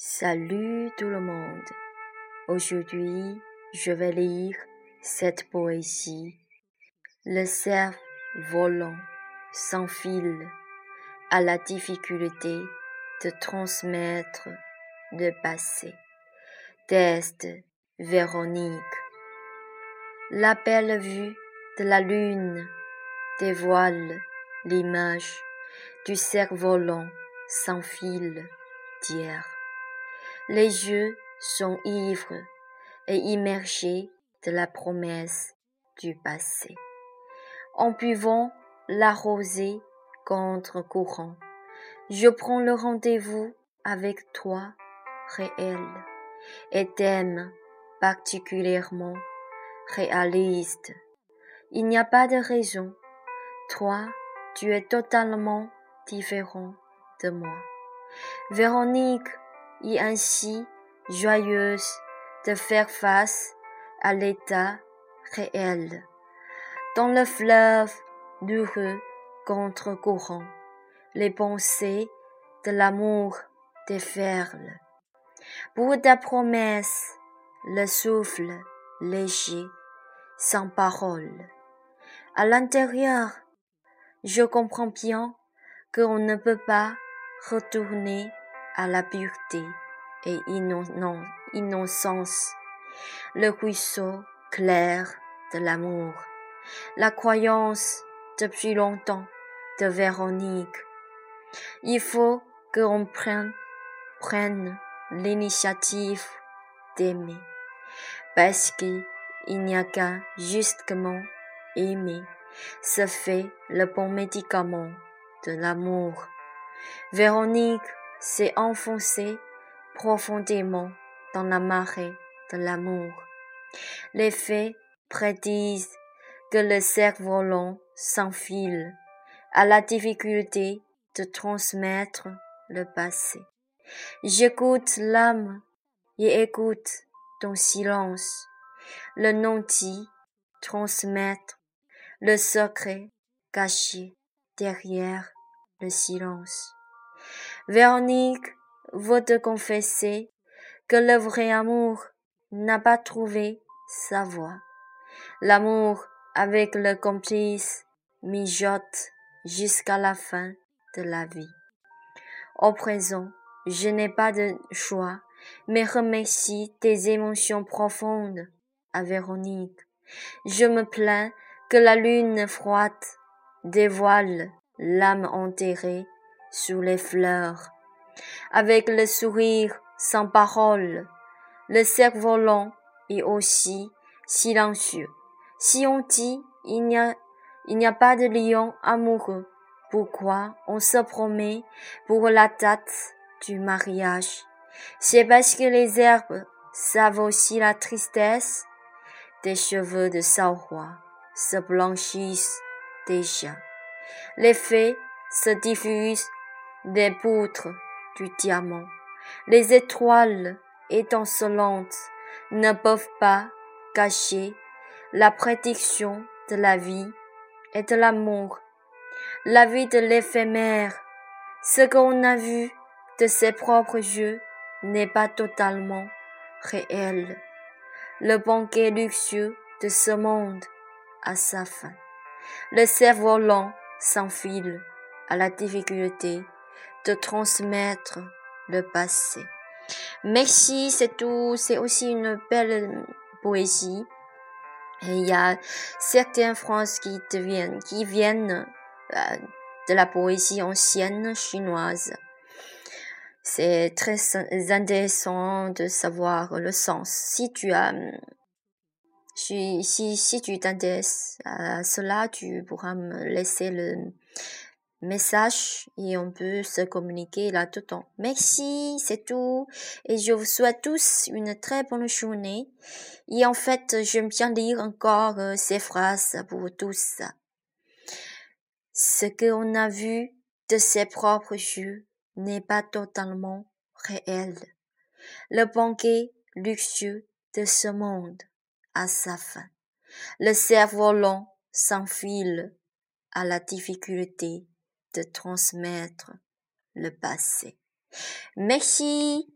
Salut tout le monde. Aujourd'hui, je vais lire cette poésie. Le cerf volant sans fil à la difficulté de transmettre le passé. Test Véronique. La belle vue de la lune dévoile l'image du cerf volant sans fil d'hier. Les yeux sont ivres et immergés de la promesse du passé. En buvant la rosée contre courant, je prends le rendez-vous avec toi réel et t'aime particulièrement réaliste. Il n'y a pas de raison. Toi, tu es totalement différent de moi. Véronique est ainsi joyeuse de faire face à l'état réel. Dans le fleuve d'heureux contre-courant, les pensées de l'amour déferlent. Pour ta promesse, le souffle léger, sans parole. À l'intérieur, je comprends bien qu'on ne peut pas retourner à la pureté et innocence, le ruisseau clair de l'amour, la croyance depuis longtemps de Véronique. Il faut qu'on prenne, prenne l'initiative d'aimer, parce qu'il n'y a qu'à justement aimer, se fait le bon médicament de l'amour. Véronique s'est enfoncée profondément dans la marée de l'amour. Les faits prédisent que le cerf-volant s'enfile à la difficulté de transmettre le passé. J'écoute l'âme et écoute ton silence, le non-dit transmettre le secret caché derrière le silence. Véronique veut te confesser que le vrai amour n'a pas trouvé sa voie. L'amour avec le complice mijote jusqu'à la fin de la vie. Au présent, je n'ai pas de choix, mais remercie tes émotions profondes à Véronique. Je me plains que la lune froide dévoile l'âme enterrée sous les fleurs, avec le sourire sans parole, le cerf-volant est aussi silencieux. Si on dit il n'y a, a pas de lion amoureux, pourquoi on se promet pour la date du mariage? C'est parce que les herbes savent aussi la tristesse des cheveux de roi se blanchissent déjà. Les fées se diffusent des poutres du diamant. Les étoiles étincelantes ne peuvent pas cacher la prédiction de la vie et de l'amour, la vie de l'éphémère. Ce qu'on a vu de ses propres yeux n'est pas totalement réel. Le banquet luxueux de ce monde a sa fin. Le cerf-volant s'enfile à la difficulté de transmettre le passé. Merci, c'est tout. C'est aussi une belle poésie. Il y a certaines phrases qui deviennent, qui viennent euh, de la poésie ancienne chinoise. C'est très intéressant de savoir le sens. Si tu as, si, si tu t'intéresses à cela, tu pourras me laisser le, message et on peut se communiquer là tout le temps. Merci, c'est tout. Et je vous souhaite tous une très bonne journée. Et en fait, j'aime bien lire encore euh, ces phrases pour tous. Ce qu'on a vu de ses propres yeux n'est pas totalement réel. Le banquet luxueux de ce monde a sa fin. Le cerf-volant s'enfile à la difficulté transmettre le passé. Merci.